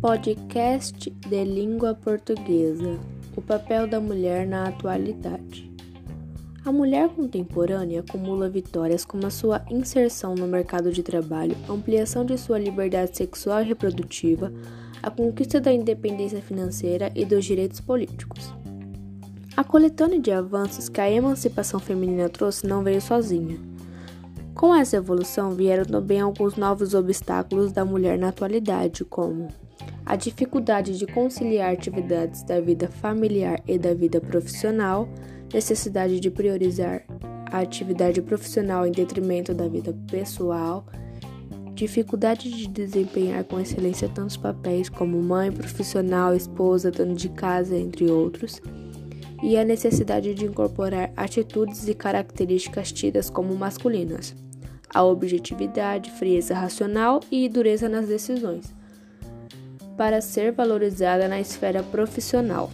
Podcast de língua portuguesa: O papel da mulher na atualidade. A mulher contemporânea acumula vitórias como a sua inserção no mercado de trabalho, ampliação de sua liberdade sexual e reprodutiva, a conquista da independência financeira e dos direitos políticos. A coletânea de avanços que a emancipação feminina trouxe não veio sozinha. Com essa evolução vieram também alguns novos obstáculos da mulher na atualidade, como a dificuldade de conciliar atividades da vida familiar e da vida profissional, necessidade de priorizar a atividade profissional em detrimento da vida pessoal, dificuldade de desempenhar com excelência tantos papéis como mãe, profissional, esposa, dona de casa, entre outros, e a necessidade de incorporar atitudes e características tidas como masculinas, a objetividade, frieza racional e dureza nas decisões para ser valorizada na esfera profissional.